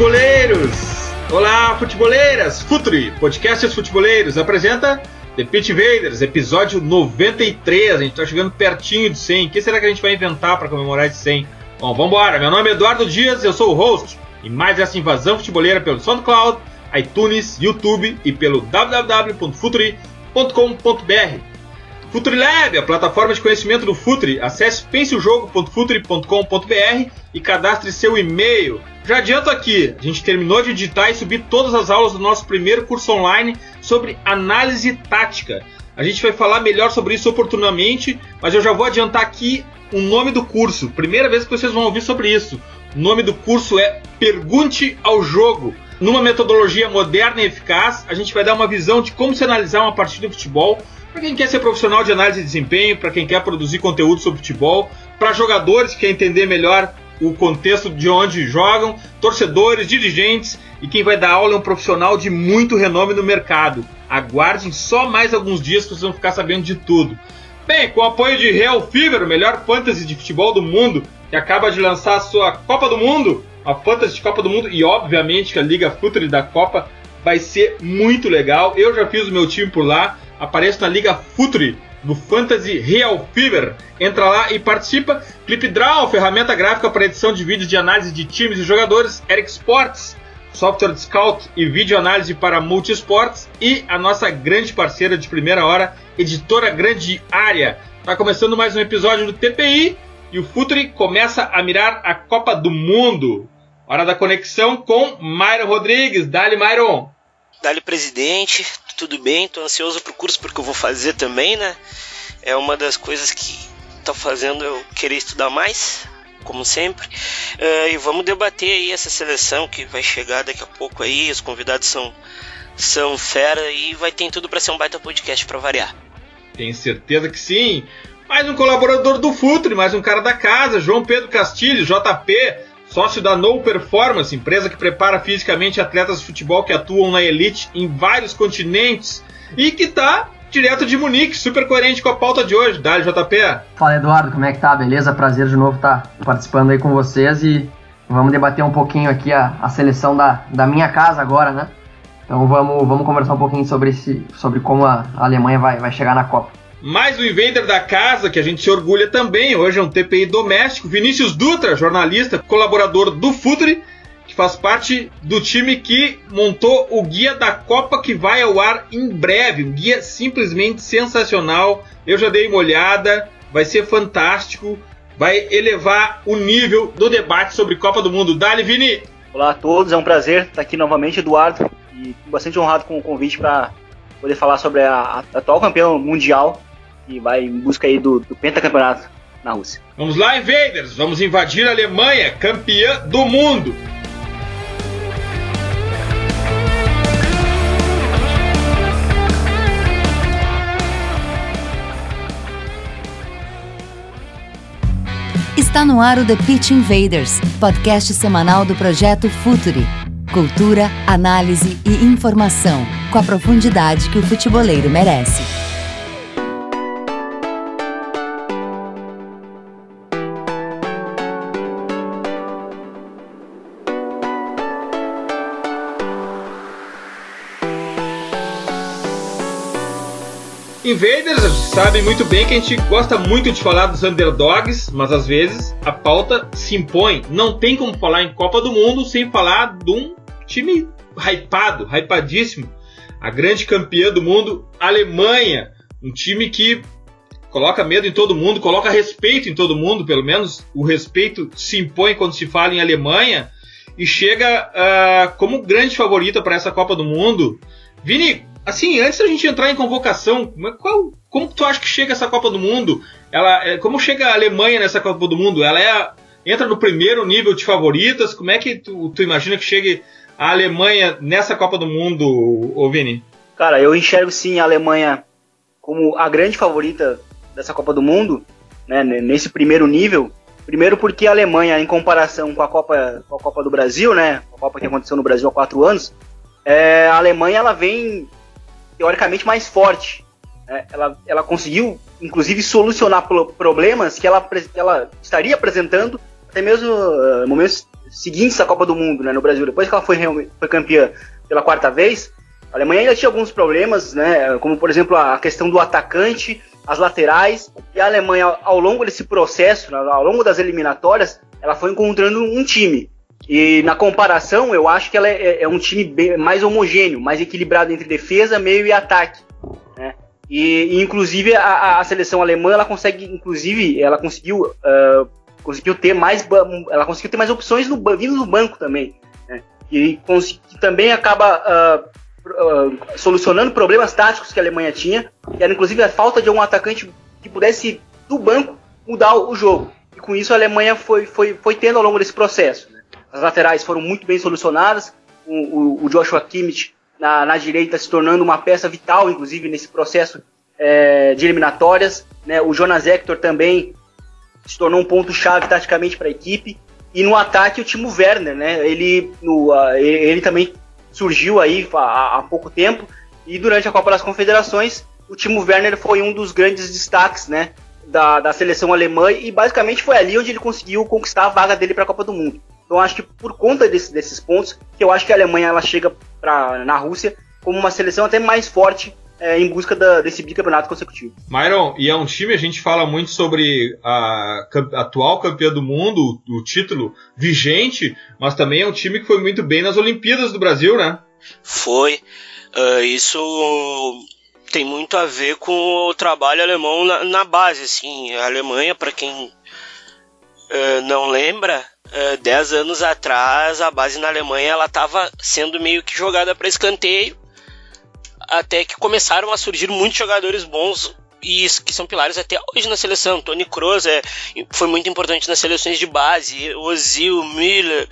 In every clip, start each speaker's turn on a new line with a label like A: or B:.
A: Futeboleiros! Olá, futeboleiras! Futuri, podcasts futeboleiros, apresenta The Pitch Invaders, episódio 93. A gente tá chegando pertinho de 100. O que será que a gente vai inventar para comemorar esse 100? Bom, vambora! Meu nome é Eduardo Dias, eu sou o host e mais essa invasão futeboleira pelo SoundCloud, iTunes, YouTube e pelo www.futuri.com.br. FutureLab, a plataforma de conhecimento do Futuri. Acesse penseojogo.futuri.com.br e cadastre seu e-mail. Já adianto aqui, a gente terminou de editar e subir todas as aulas do nosso primeiro curso online sobre análise tática. A gente vai falar melhor sobre isso oportunamente, mas eu já vou adiantar aqui o nome do curso. Primeira vez que vocês vão ouvir sobre isso. O nome do curso é Pergunte ao Jogo. Numa metodologia moderna e eficaz, a gente vai dar uma visão de como se analisar uma partida de futebol para quem quer ser profissional de análise de desempenho, para quem quer produzir conteúdo sobre futebol, para jogadores que querem entender melhor o contexto de onde jogam, torcedores, dirigentes e quem vai dar aula é um profissional de muito renome no mercado. Aguardem só mais alguns dias que vocês vão ficar sabendo de tudo. Bem, com o apoio de Real Fever, o melhor fantasy de futebol do mundo, que acaba de lançar a sua Copa do Mundo, a Fantasy de Copa do Mundo e obviamente que a Liga Futuri da Copa vai ser muito legal. Eu já fiz o meu time por lá, apareço na Liga Futuri do Fantasy Real Fever. Entra lá e participa. ClipDraw, ferramenta gráfica para edição de vídeos de análise de times e jogadores. Eric Sports, software de scout e vídeo análise para multisports. E a nossa grande parceira de primeira hora, editora Grande Área. Está começando mais um episódio do TPI e o Futuri começa a mirar a Copa do Mundo. Hora da conexão com Myron Rodrigues. Dali, Myron.
B: Dali, presidente. Tudo bem? Tô ansioso pro curso porque eu vou fazer também, né? É uma das coisas que tá fazendo eu querer estudar mais, como sempre. Uh, e vamos debater aí essa seleção que vai chegar daqui a pouco aí. Os convidados são, são fera e vai ter tudo para ser um baita podcast para variar.
A: Tenho certeza que sim. Mais um colaborador do Futre, mais um cara da casa, João Pedro Castilho, JP, sócio da No Performance, empresa que prepara fisicamente atletas de futebol que atuam na elite em vários continentes e que tá direto de Munique, super coerente com a pauta de hoje. Dale, JP.
C: Fala, Eduardo, como é que tá? Beleza? Prazer de novo estar tá participando aí com vocês e vamos debater um pouquinho aqui a, a seleção da, da minha casa agora, né? Então vamos, vamos conversar um pouquinho sobre, esse, sobre como a Alemanha vai, vai chegar na Copa.
A: Mais um invader da casa que a gente se orgulha também. Hoje é um TPI doméstico. Vinícius Dutra, jornalista, colaborador do Futre, que faz parte do time que montou o guia da Copa que vai ao ar em breve. Um guia simplesmente sensacional. Eu já dei uma olhada, vai ser fantástico. Vai elevar o nível do debate sobre Copa do Mundo. Dali, Vini!
D: Olá a todos, é um prazer estar aqui novamente, Eduardo, e bastante honrado com o convite para poder falar sobre a, a atual campeã mundial e vai em busca aí do, do pentacampeonato na Rússia.
A: Vamos lá, Invaders! Vamos invadir a Alemanha, campeã do mundo!
E: Está no ar o The Pitch Invaders, podcast semanal do projeto Futuri. Cultura, análise e informação, com a profundidade que o futeboleiro merece.
A: Invaders sabem muito bem que a gente gosta muito de falar dos underdogs, mas às vezes a pauta se impõe. Não tem como falar em Copa do Mundo sem falar de um time hypado, hypadíssimo. A grande campeã do mundo, Alemanha. Um time que coloca medo em todo mundo, coloca respeito em todo mundo, pelo menos o respeito se impõe quando se fala em Alemanha e chega uh, como grande favorita para essa Copa do Mundo. Vini, assim, antes da gente entrar em convocação, qual, como tu acha que chega essa Copa do Mundo? Ela, como chega a Alemanha nessa Copa do Mundo? Ela é entra no primeiro nível de favoritas? Como é que tu, tu imagina que chegue a Alemanha nessa Copa do Mundo, Vini?
D: Cara, eu enxergo sim a Alemanha como a grande favorita dessa Copa do Mundo, né, nesse primeiro nível. Primeiro porque a Alemanha, em comparação com a Copa, com a Copa do Brasil, né, a Copa que aconteceu no Brasil há quatro anos, é, a Alemanha ela vem teoricamente mais forte. Né? Ela, ela conseguiu, inclusive, solucionar problemas que ela, ela estaria apresentando até mesmo uh, momentos seguintes à Copa do Mundo né, no Brasil. Depois que ela foi, foi campeã pela quarta vez, a Alemanha ainda tinha alguns problemas, né, como por exemplo a questão do atacante, as laterais, e a Alemanha ao longo desse processo, né, ao longo das eliminatórias, ela foi encontrando um time. E na comparação, eu acho que ela é, é um time bem, mais homogêneo, mais equilibrado entre defesa, meio e ataque. Né? E, e, inclusive a, a, seleção alemã, ela consegue, inclusive, ela conseguiu, uh, conseguiu ter mais, ela conseguiu ter mais opções no, vindo no banco também. Né? E que também acaba uh, solucionando problemas táticos que a Alemanha tinha, que era inclusive a falta de um atacante que pudesse, do banco, mudar o, jogo. E com isso a Alemanha foi, foi, foi tendo ao longo desse processo. Né? As laterais foram muito bem solucionadas, o, o, o Joshua Kimmich na, na, direita se tornando uma peça vital, inclusive, nesse processo é, de eliminatórias. Né? O Jonas Hector também se tornou um ponto-chave taticamente para a equipe. E no ataque o Timo Werner, né? Ele, no, uh, ele também surgiu aí há, há, pouco tempo e durante a Copa das Confederações o Timo Werner foi um dos grandes destaques, né, da, da seleção alemã e basicamente foi ali onde ele conseguiu conquistar a vaga dele para a Copa do Mundo. Então acho que por conta desse, desses pontos que eu acho que a Alemanha ela chega pra, na Rússia como uma seleção até mais forte é, em busca da, desse bicampeonato consecutivo.
A: Myron, e é um time, a gente fala muito sobre a, a atual campeã do mundo, o título vigente, mas também é um time que foi muito bem nas Olimpíadas do Brasil, né?
B: Foi. Uh, isso tem muito a ver com o trabalho alemão na, na base, assim. A Alemanha, para quem uh, não lembra, uh, dez anos atrás a base na Alemanha ela estava sendo meio que jogada para escanteio até que começaram a surgir muitos jogadores bons e que são pilares até hoje na seleção. Tony Kroos é, foi muito importante nas seleções de base, Ozil, Miller.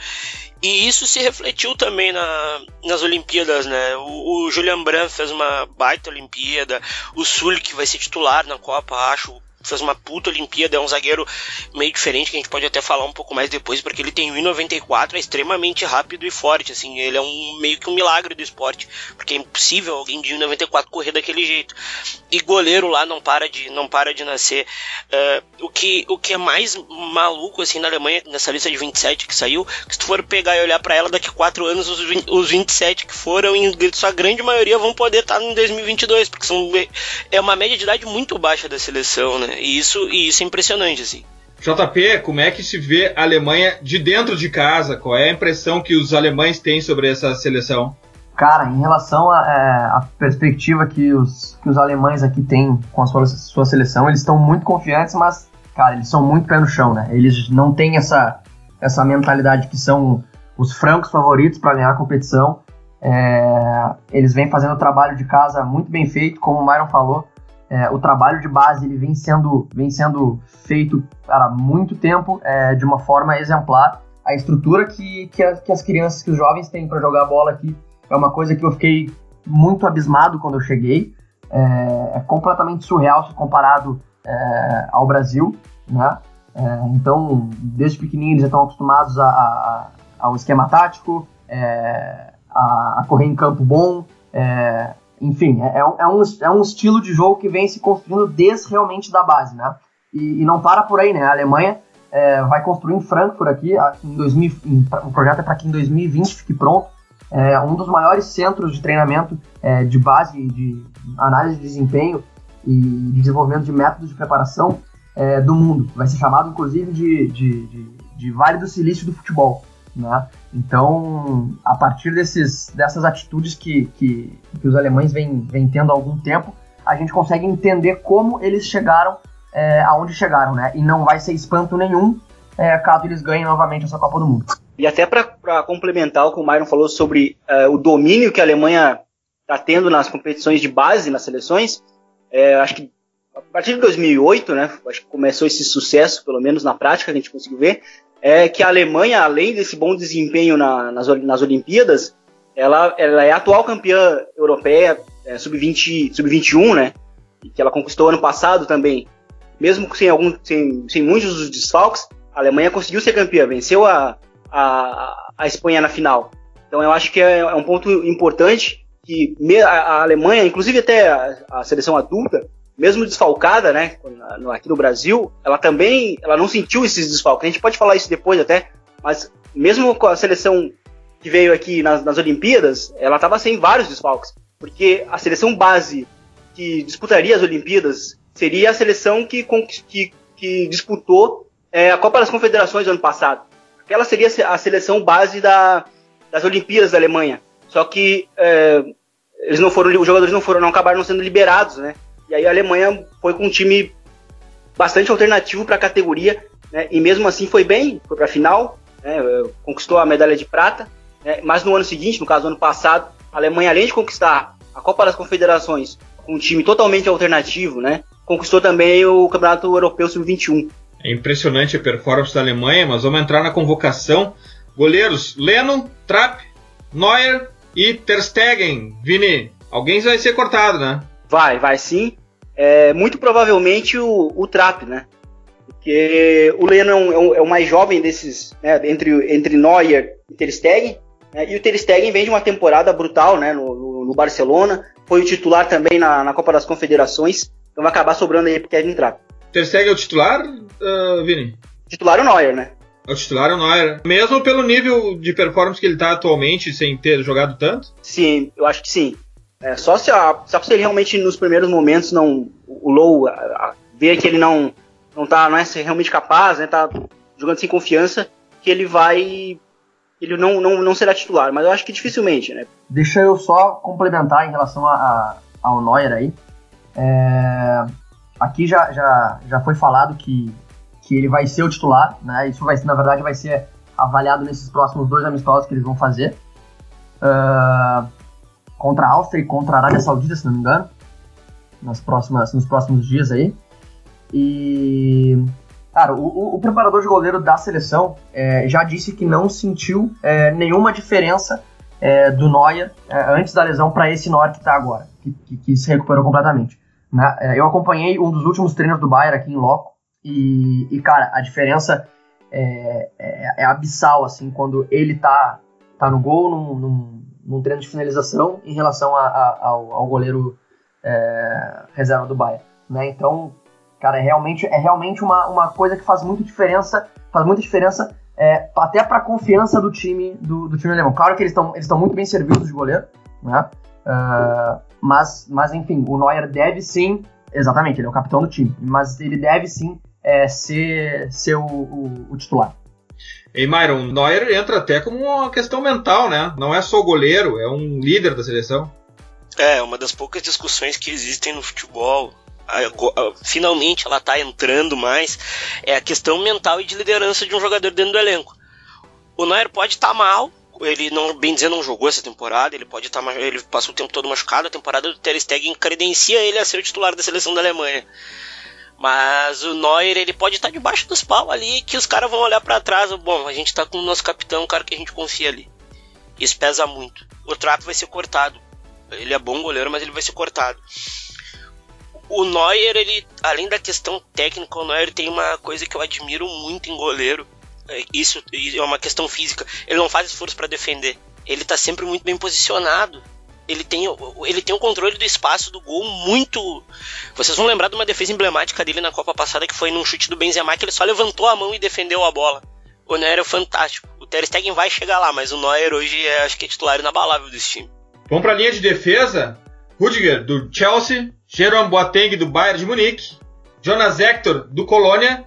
B: E isso se refletiu também na, nas Olimpíadas, né? O, o Julian Brandt fez uma baita Olimpíada, o Sul, que vai ser titular na Copa, acho fez uma puta Olimpíada, é um zagueiro meio diferente, que a gente pode até falar um pouco mais depois, porque ele tem 1,94, é extremamente rápido e forte, assim, ele é um meio que um milagre do esporte, porque é impossível alguém de 1,94 correr daquele jeito. E goleiro lá não para de, não para de nascer. Uh, o, que, o que é mais maluco, assim, na Alemanha, nessa lista de 27 que saiu, que se tu for pegar e olhar para ela daqui a 4 anos, os, 20, os 27 que foram, em sua grande maioria vão poder estar em 2022, porque são, é uma média de idade muito baixa da seleção, né? E isso, e isso é impressionante, assim.
A: JP, como é que se vê a Alemanha de dentro de casa? Qual é a impressão que os alemães têm sobre essa seleção?
C: Cara, em relação à é, perspectiva que os, que os alemães aqui têm com a sua, sua seleção, eles estão muito confiantes, mas, cara, eles são muito pé no chão, né? Eles não têm essa, essa mentalidade que são os francos favoritos para ganhar a competição. É, eles vêm fazendo o trabalho de casa muito bem feito, como o Myron falou. É, o trabalho de base ele vem sendo, vem sendo feito há muito tempo é, de uma forma exemplar. A estrutura que, que, a, que, as crianças, que os jovens têm para jogar bola aqui é uma coisa que eu fiquei muito abismado quando eu cheguei. É, é completamente surreal se comparado é, ao Brasil, né? É, então, desde pequenininho eles já estão acostumados a, a, ao esquema tático, é, a, a, correr em campo bom, enfim, é, é, um, é, um, é um estilo de jogo que vem se construindo desde realmente da base, né? E, e não para por aí, né? A Alemanha é, vai construir em Frankfurt aqui, em 2000, em, o projeto é para que em 2020 fique pronto, é um dos maiores centros de treinamento é, de base, de análise de desempenho e de desenvolvimento de métodos de preparação é, do mundo. Vai ser chamado, inclusive, de, de, de, de Vale do Silício do futebol. Né? Então, a partir desses, dessas atitudes que, que, que os alemães vêm, tendo há algum tempo, a gente consegue entender como eles chegaram é, aonde chegaram, né? E não vai ser espanto nenhum é, caso eles ganhem novamente essa Copa do Mundo.
D: E até para complementar o que o Myron falou sobre é, o domínio que a Alemanha está tendo nas competições de base, nas seleções, é, acho que a partir de 2008, né, acho que começou esse sucesso, pelo menos na prática, a gente conseguiu ver, é que a Alemanha, além desse bom desempenho na, nas, nas Olimpíadas, ela, ela é atual campeã europeia é, sub-20, sub-21, né? Que ela conquistou ano passado também. Mesmo sem, algum, sem, sem muitos dos desfalques, a Alemanha conseguiu ser campeã, venceu a, a, a Espanha na final. Então eu acho que é, é um ponto importante que a, a Alemanha, inclusive até a, a, seleção adulta, mesmo desfalcada, né, aqui no Brasil, ela também ela não sentiu esses desfalques. A gente pode falar isso depois até, mas mesmo com a seleção que veio aqui nas, nas Olimpíadas, ela estava sem vários desfalques, porque a seleção base que disputaria as Olimpíadas seria a seleção que, que, que disputou é, a Copa das Confederações ano passado. Aquela seria a seleção base da, das Olimpíadas da Alemanha. Só que é, eles não foram, os jogadores não foram, não acabaram sendo liberados, né? E aí a Alemanha foi com um time bastante alternativo para a categoria, né? E mesmo assim foi bem, foi para a final, né? conquistou a medalha de prata. Né? Mas no ano seguinte, no caso ano passado, a Alemanha além de conquistar a Copa das Confederações com um time totalmente alternativo, né? Conquistou também o Campeonato Europeu Sub-21.
A: É impressionante a performance da Alemanha, mas vamos entrar na convocação. Goleiros Lennon, Trapp, Neuer e Ter Stegen. Vini, alguém vai ser cortado, né?
D: Vai, vai sim. É, muito provavelmente o, o Trapp, né? Porque o Lennon é o, é o mais jovem desses, né, entre, entre Neuer e Ter Stegen. Né, e o Ter Stegen vem de uma temporada brutal né, no, no, no Barcelona. Foi o titular também na, na, Copa das Confederações. Então vai acabar sobrando aí pro Kevin Trapp.
A: Ter Stegen é o titular, uh, Vini?
D: Titular é o Neuer, né?
A: É o titular é o Neuer. Mesmo pelo nível de performance que ele está atualmente, sem ter jogado tanto?
D: Sim, eu acho que sim. É, só se, a, só se ele realmente nos primeiros momentos não. O Low ver que ele não, não, tá, não é realmente capaz, né? Tá jogando sem confiança, que ele vai. Ele não, não, não será titular, mas eu acho que dificilmente, né?
C: Deixa eu só complementar em relação a, ao Neuer aí. É, aqui já, já, já foi falado que que ele vai ser o titular, né? Isso vai, na verdade, vai ser avaliado nesses próximos dois amistosos que eles vão fazer. Uh, contra a Áustria e contra a Arábia Saudita, se não me engano. Nas próximas, nos próximos dias aí. E. Cara, o, o preparador de goleiro da seleção é, já disse que não sentiu é, nenhuma diferença é, do Neuer é, antes da lesão para esse Neuer que está agora, que, que, que, se recuperou completamente. Né? É, eu acompanhei um dos últimos treinos do Bayern aqui em loco e, e cara, a diferença é, é, é, abissal, assim, quando ele tá, tá no gol, num, num, num treino de finalização, em relação a, a, ao, ao, goleiro é, reserva do Bayern, né? Então, cara, é realmente, é realmente uma, uma coisa que faz muita diferença, faz muita diferença é, até para a confiança do time do, do time alemão. Claro que eles estão eles muito bem servidos de goleiro, né? Uh, mas, mas enfim, o Neuer deve sim, exatamente, ele é o capitão do time, mas ele deve sim é, ser, ser o, o, o titular.
A: E Myron, Neuer entra até como uma questão mental, né? Não é só goleiro, é um líder da seleção.
B: É, uma das poucas discussões que existem no futebol. Finalmente ela tá entrando mais. É a questão mental e de liderança de um jogador dentro do elenco. O Neuer pode estar tá mal, ele não, bem dizer, não jogou essa temporada, ele pode estar, tá, ele passou o tempo todo machucado, a temporada do Ter Stegen credencia ele a ser o titular da seleção da Alemanha. Mas o Neuer, ele pode estar debaixo dos pau ali, que os caras vão olhar para trás. Bom, a gente tá com o nosso capitão, o cara que a gente confia ali. Isso pesa muito. O trato vai ser cortado. Ele é bom goleiro, mas ele vai ser cortado. O Neuer, ele, além da questão técnica, o Neuer tem uma coisa que eu admiro muito em goleiro. É, isso é uma questão física. Ele não faz esforço para defender. Ele tá sempre muito bem posicionado ele tem, ele tem o controle do espaço do gol muito. Vocês vão lembrar de uma defesa emblemática dele na Copa passada que foi num chute do Benzema que ele só levantou a mão e defendeu a bola. O Neuer é fantástico. O Ter Stegen vai chegar lá, mas o Neuer hoje é, acho que é titular inabalável desse time.
A: Vamos para a linha de defesa. Rudiger do Chelsea, Jerome Boateng do Bayern de Munique, Jonas Hector do Colônia,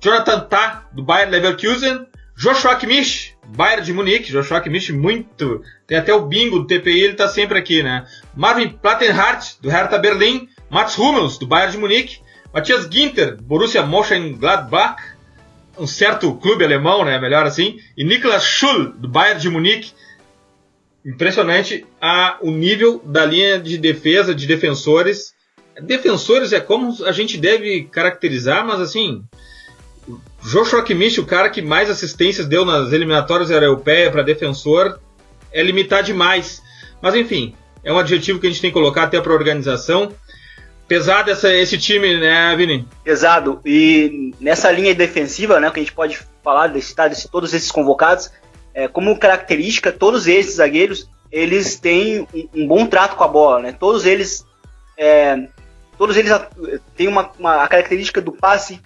A: Jonathan Tah do Bayern Leverkusen, Joshua Kimmich, Bayern de Munique, Joshua Kimmich muito, tem até o bingo do TPI, ele tá sempre aqui, né? Marvin Plattenhardt, do Hertha Berlim, Mats Hummels, do Bayern de Munique, Matthias Ginter, Borussia Mönchengladbach, um certo clube alemão, né, melhor assim, e Niklas Schul, do Bayern de Munique. Impressionante a, o nível da linha de defesa, de defensores. Defensores é como a gente deve caracterizar, mas assim, Joshua Kimmich, o cara que mais assistências deu nas eliminatórias europeias para defensor, é limitar demais. Mas enfim, é um adjetivo que a gente tem que colocar até para a organização. Pesado essa, esse time, né, Vini?
D: Pesado. E nessa linha defensiva, né, que a gente pode falar, de citar de todos esses convocados, é, como característica, todos esses zagueiros, eles têm um, um bom trato com a bola, né? Todos eles, é, todos eles têm uma, uma, a característica do passe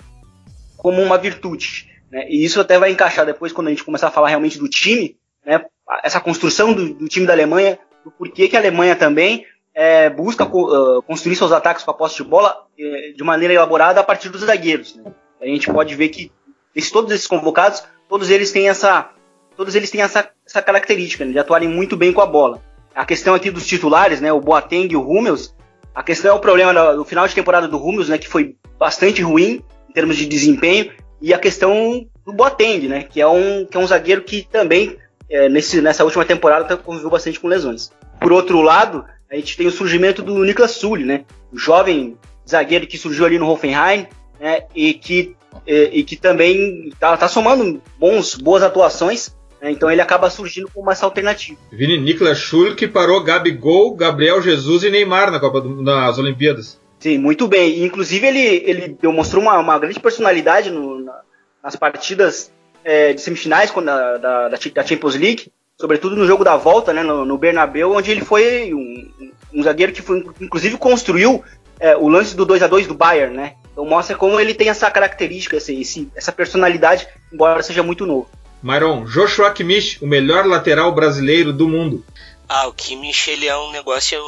D: como uma virtude, né? E isso até vai encaixar depois quando a gente começar a falar realmente do time, né? Essa construção do, do time da Alemanha, do porquê que a Alemanha também é, busca uh, construir seus ataques com a posse de bola uh, de maneira elaborada a partir dos zagueiros. Né? A gente pode ver que esse, todos esses convocados, todos eles têm essa, todos eles têm essa, essa característica né, de atuarem muito bem com a bola. A questão aqui dos titulares, né, o Boateng e o Hummels, a questão é o problema do, do final de temporada do Hummels, né, que foi bastante ruim termos de desempenho, e a questão do Boateng, né, que é um, que é um zagueiro que também é, nesse, nessa última temporada conviveu bastante com lesões. Por outro lado, a gente tem o surgimento do Niklas Sully, né? O jovem zagueiro que surgiu ali no Hoffenheim, né? E que, e, e que também tá, tá, somando bons, boas atuações. Né? Então ele acaba surgindo como essa alternativa.
A: Vini Niklas Sully que parou Gabigol, Gabriel Jesus e Neymar na Copa do, nas Olimpíadas.
D: Sim, muito bem. Inclusive ele, ele demonstrou uma, uma grande personalidade no, na, nas partidas é, de semifinais da, da, da Champions League sobretudo no jogo da volta, né, no, no Bernabéu, onde ele foi um, um zagueiro que foi, inclusive construiu é, o lance do 2 a 2 do Bayern, né? Então mostra como ele tem essa característica, esse, esse, essa personalidade, embora seja muito novo.
A: Myron, Joshua Kimmich, o melhor lateral brasileiro do mundo.
B: Ah, o Kimmich ele é um negócio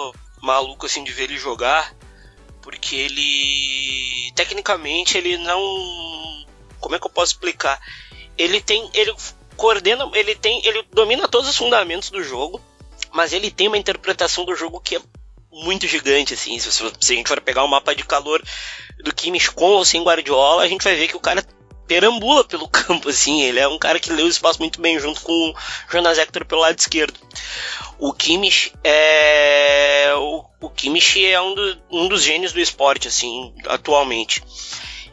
B: maluco assim de ver ele jogar, porque ele tecnicamente ele não, como é que eu posso explicar? Ele tem, ele coordena, ele tem, ele domina todos os fundamentos do jogo, mas ele tem uma interpretação do jogo que é muito gigante, assim. Se, se a gente for pegar o um mapa de calor do Kimmich com ou sem Guardiola, a gente vai ver que o cara perambula pelo campo, assim. Ele é um cara que lê o espaço muito bem, junto com o Jonas Hector pelo lado esquerdo. O Kimmich é. O, o Kimmich é um, do, um dos gênios do esporte, assim, atualmente.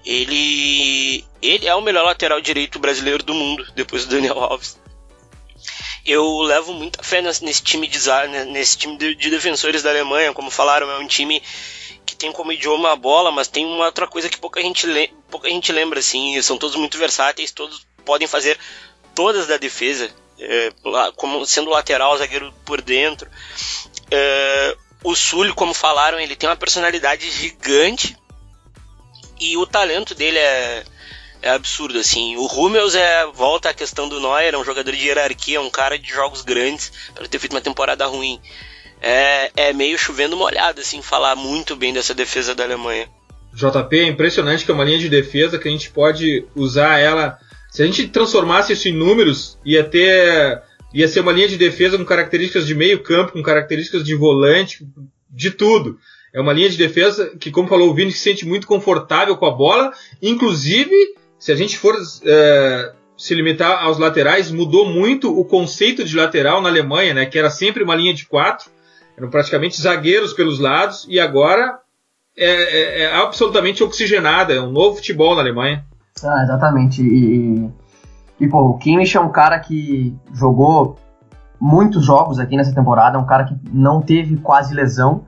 B: Ele, ele é o melhor lateral direito brasileiro do mundo, depois do Daniel Alves. Eu levo muita fé nesse time de, nesse time de, de defensores da Alemanha, como falaram, é um time tem como idioma a bola, mas tem uma outra coisa que pouca gente, pouca gente lembra, assim, são todos muito versáteis, todos podem fazer todas da defesa, é, como sendo lateral, zagueiro por dentro. É, o Sul, como falaram, ele tem uma personalidade gigante, e o talento dele é, é absurdo, assim. O Hummels é, volta à questão do Neuer, é um jogador de hierarquia, um cara de jogos grandes, para ter feito uma temporada ruim. É, é meio chovendo molhado, assim, falar muito bem dessa defesa da Alemanha.
A: JP, é impressionante que é uma linha de defesa que a gente pode usar ela. Se a gente transformasse isso em números, ia ter. ia ser uma linha de defesa com características de meio campo, com características de volante, de tudo. É uma linha de defesa que, como falou o Vini, se sente muito confortável com a bola. Inclusive, se a gente for é, se limitar aos laterais, mudou muito o conceito de lateral na Alemanha, né? Que era sempre uma linha de quatro, eram praticamente zagueiros pelos lados, e agora é, é, é absolutamente oxigenada, é um novo futebol na Alemanha.
C: Ah, exatamente. E, e pô, o Kimmich é um cara que jogou muitos jogos aqui nessa temporada, é um cara que não teve quase lesão.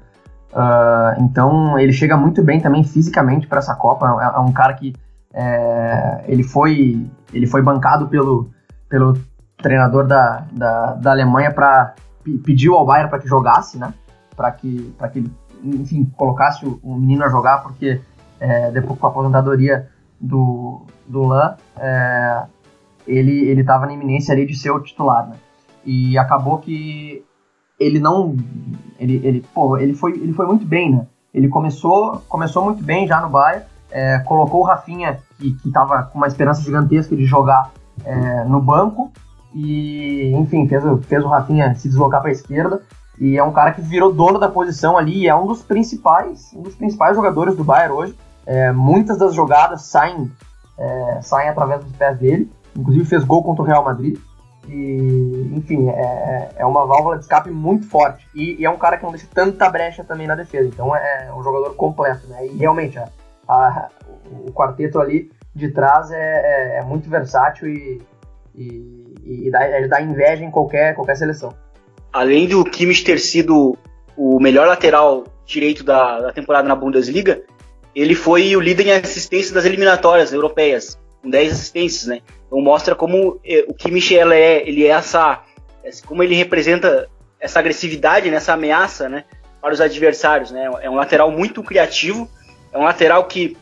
C: Uh, então ele chega muito bem também fisicamente para essa Copa. É, é, um cara que é, ele foi ele foi bancado pelo, pelo treinador da, da, da Alemanha para pediu ao Bayern para que jogasse, né? Para que para que enfim colocasse o, o, menino a jogar porque é, depois com a aposentadoria do do Lan é, ele ele estava na iminência ali de ser o titular, né? E acabou que ele não. Ele, ele, pô, ele, foi, ele foi muito bem, né? Ele começou, começou muito bem já no Bayern, é, colocou o Rafinha, que, que tava com uma esperança gigantesca de jogar é, no banco, e enfim, fez, fez o Rafinha se deslocar para a esquerda. E é um cara que virou dono da posição ali e é um dos principais, um dos principais jogadores do Bayern hoje. É, muitas das jogadas saem, é, saem através dos pés dele. Inclusive fez gol contra o Real Madrid. E, enfim, é, é uma válvula de escape muito forte. E, e, é um cara que não deixa tanta brecha também na defesa. Então é um jogador completo, né? E realmente, a, a, o quarteto ali de trás é, é, é muito versátil e, e, e dá, é, dá, inveja em qualquer, qualquer seleção.
D: Além do Kimmich ter sido o melhor lateral direito da, da temporada na Bundesliga, ele foi o líder em assistências das eliminatórias europeias, com 10 assistências, né? Então mostra como eh, o Kimmich ele é, ele é essa, como ele representa essa agressividade, né, ameaça, né, para os adversários, né? É um lateral muito criativo, é um lateral que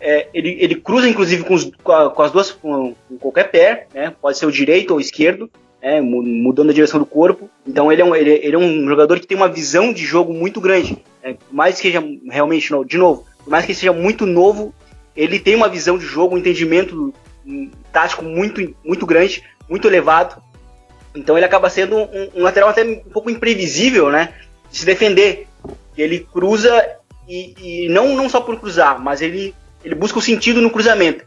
D: é, ele, ele cruza inclusive com, os, com, a, com as duas, com, com, qualquer pé, né? Pode ser o direito ou o esquerdo, né? Mudando a direção do corpo. Então ele é um, ele, ele é um jogador que tem uma visão de jogo muito grande. Né? Mais que seja realmente, de novo, mais que seja muito novo, ele tem uma visão de jogo, um entendimento tático muito, muito grande, muito elevado. Então ele acaba sendo um, um lateral até um pouco imprevisível, né? De se defender. Ele cruza e, e, não, não só por cruzar, mas ele, ele busca o sentido no cruzamento.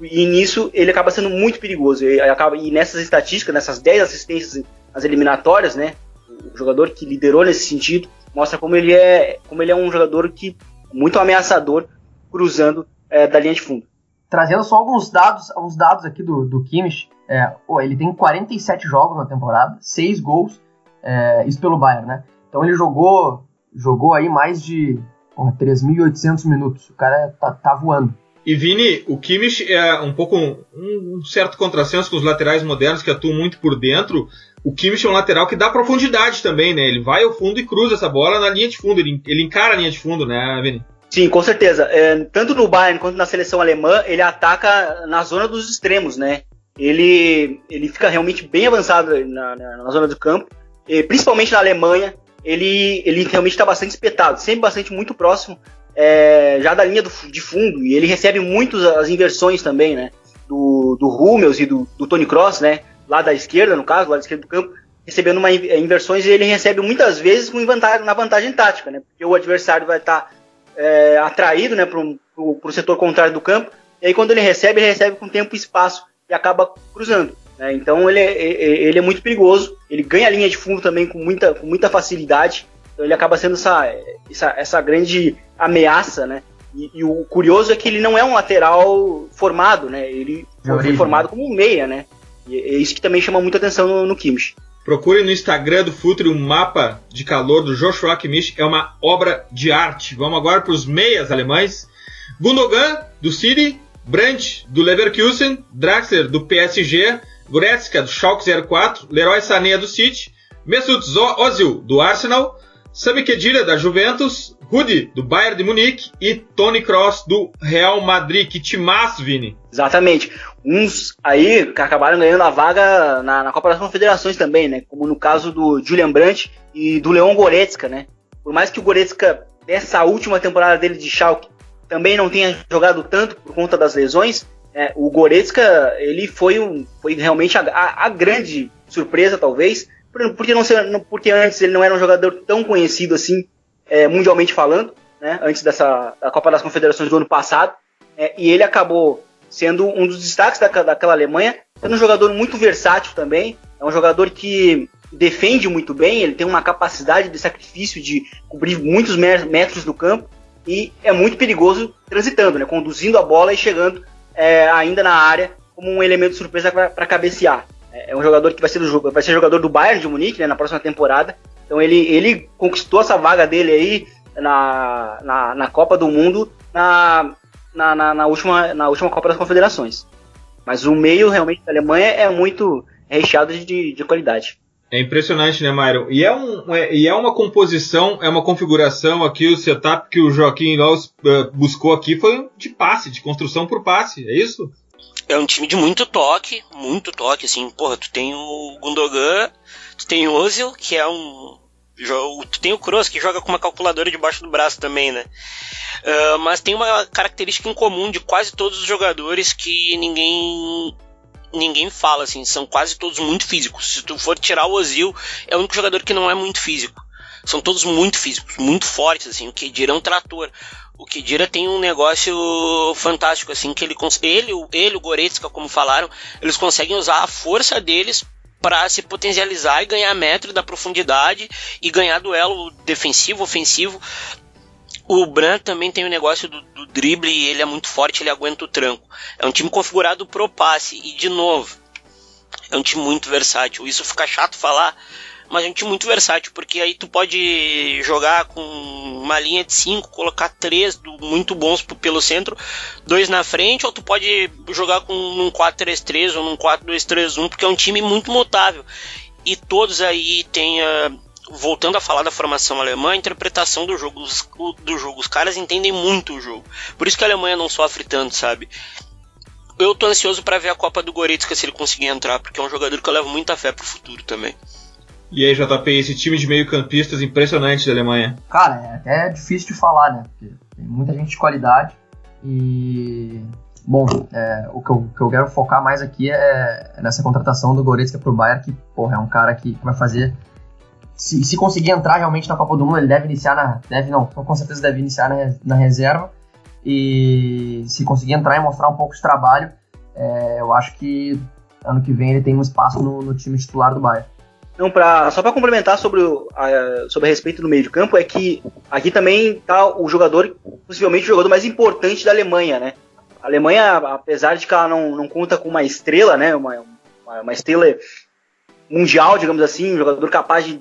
D: E nisso ele acaba sendo muito perigoso. E, acaba, e nessas estatísticas, nessas 10 assistências nas eliminatórias, né? O jogador que liderou nesse sentido mostra como ele é, como ele é um jogador que muito ameaçador cruzando é, da linha de fundo.
C: Trazendo só alguns dados, alguns dados aqui do, do Kimmich, é, pô, ele tem 47 jogos na temporada, 6 gols, é, isso pelo Bayern, né? Então ele jogou, jogou aí mais de 3.800 minutos, o cara tá, tá voando.
A: E Vini, o Kimmich é um pouco um, um, certo contrassenso com os laterais modernos que atuam muito por dentro. O Kimmich é um lateral que dá profundidade também, né? Ele vai ao fundo e cruza essa bola na linha de fundo, ele, ele encara a linha de fundo, né, Vini?
D: Sim, com certeza. É, tanto no Bayern quanto na seleção alemã, ele ataca na zona dos extremos, né? Ele, ele fica realmente bem avançado na, na, na zona do campo, e, principalmente na Alemanha. Ele, ele realmente está bastante espetado, sempre bastante muito próximo é, já da linha do, de fundo. E ele recebe muito as inversões também, né? Do, do Hummels e do, do Tony Cross, né? Lá da esquerda, no caso, lá da esquerda do campo, recebendo uma inversões e ele recebe muitas vezes com vantagem, na vantagem tática, né? Porque o adversário vai estar tá é, atraído né, para o setor contrário do campo. E aí, quando ele recebe, ele recebe com tempo e espaço e acaba cruzando. Né? Então, ele é, ele é muito perigoso. Ele ganha a linha de fundo também com muita, com muita facilidade. Então, ele acaba sendo essa, essa, essa grande ameaça. Né? E, e, o curioso é que ele não é um lateral formado, né? Ele foi formado como um meia, né? E é isso que também chama muita atenção no, no Kimmich.
A: Procure no Instagram do Futre um mapa de calor do Joshua Kimmich, é uma obra de arte. Vamos agora para os meias alemães. Gundogan, do City, Brandt, do Leverkusen, Draxler, do PSG, Goretzka, do Schalke 04, Leroy Sané, do City, Mesut Ozil, do Arsenal, Sami Khedira, da Juventus, Rudi, do Bayern de Munique e Tony Cross, do Real Madrid. Que timaço, Vini.
D: Exatamente. Uns aí que acabaram ganhando a vaga na, na Copa das Confederações também, né? Como no caso do Julian Brandt e do Leon Goretzka, né? Por mais que o Goretzka, nessa última temporada dele de Schalke, também não tenha jogado tanto por conta das lesões, é, o Goretzka, ele foi, um, foi realmente a, a, a grande surpresa, talvez, porque, não ser, porque antes ele não era um jogador tão conhecido assim, é, mundialmente falando, né, antes dessa da Copa das Confederações do ano passado, é, e ele acabou sendo um dos destaques da, daquela Alemanha, sendo um jogador muito versátil também, é um jogador que defende muito bem, ele tem uma capacidade de sacrifício de cobrir muitos metros do campo e é muito perigoso transitando, né, conduzindo a bola e chegando é, ainda na área como um elemento surpresa para cabecear. É, é um jogador que vai ser, do, vai ser jogador do Bayern de Munique né, na próxima temporada. Então ele, ele conquistou essa vaga dele aí na, na, na Copa do Mundo na, na, na, na, última, na última Copa das Confederações. Mas o meio realmente da Alemanha é muito recheado de, de qualidade.
A: É impressionante, né, Myron? E é, um, é, e é uma composição, é uma configuração aqui, o setup que o Joaquim Laus uh, buscou aqui foi de passe, de construção por passe, é isso?
B: é um time de muito toque, muito toque, assim, porra, tu tem o Gundogan, tu tem o Ozil, que é um. Tu tem o Kroos, que joga com uma calculadora debaixo do braço também, né? Uh, mas tem uma característica em comum de quase todos os jogadores que ninguém ninguém fala, assim, são quase todos muito físicos. Se tu for tirar o Ozil, é o único jogador que não é muito físico. São todos muito físicos, muito fortes, assim, o que dirá um trator o Kedira tem um negócio fantástico, assim, que ele, ele, ele o Goretzka, como falaram, eles conseguem usar a força deles para se potencializar e ganhar metro da profundidade e ganhar duelo defensivo, ofensivo. O Brandt também tem o negócio do, do drible e ele é muito forte, ele aguenta o tranco. É um time configurado pro passe e de novo, é um time muito versátil. Isso fica chato falar, mas é um time muito versátil, porque aí tu pode jogar com uma linha de 5, colocar três muito bons pelo centro, dois na frente, ou tu pode jogar com um 4-3-3 ou num 4-2-3-1, porque é um time muito mutável. E todos aí têm. Uh, voltando a falar da formação alemã, a interpretação do jogo, do jogo. Os caras entendem muito o jogo. Por isso que a Alemanha não sofre tanto, sabe? Eu tô ansioso para ver a Copa do Goretzka se ele conseguir entrar, porque é um jogador que eu levo muita fé pro futuro também.
A: E aí, JP, esse time de meio-campistas impressionante da Alemanha?
C: Cara, é até difícil de falar, né? Porque tem muita gente de qualidade e. Bom, é, o, que eu, que eu, quero focar mais aqui é, é nessa contratação do Goretzka pro Bayern, que, porra, é um cara que vai fazer se, se conseguir entrar realmente na Copa do Mundo, ele deve iniciar na. Deve não, com certeza deve iniciar na, na reserva. E se conseguir entrar e mostrar um pouco de trabalho, é, eu acho que ano que vem ele tem um espaço no, no time titular do Bayern.
D: Não, pra, só para complementar sobre, o, a, sobre a respeito do meio de campo, é que aqui também está o jogador, possivelmente o jogador mais importante da Alemanha, né? A Alemanha, apesar de que ela não, não conta com uma estrela, né? Uma, uma, uma estrela mundial, digamos assim, um jogador capaz de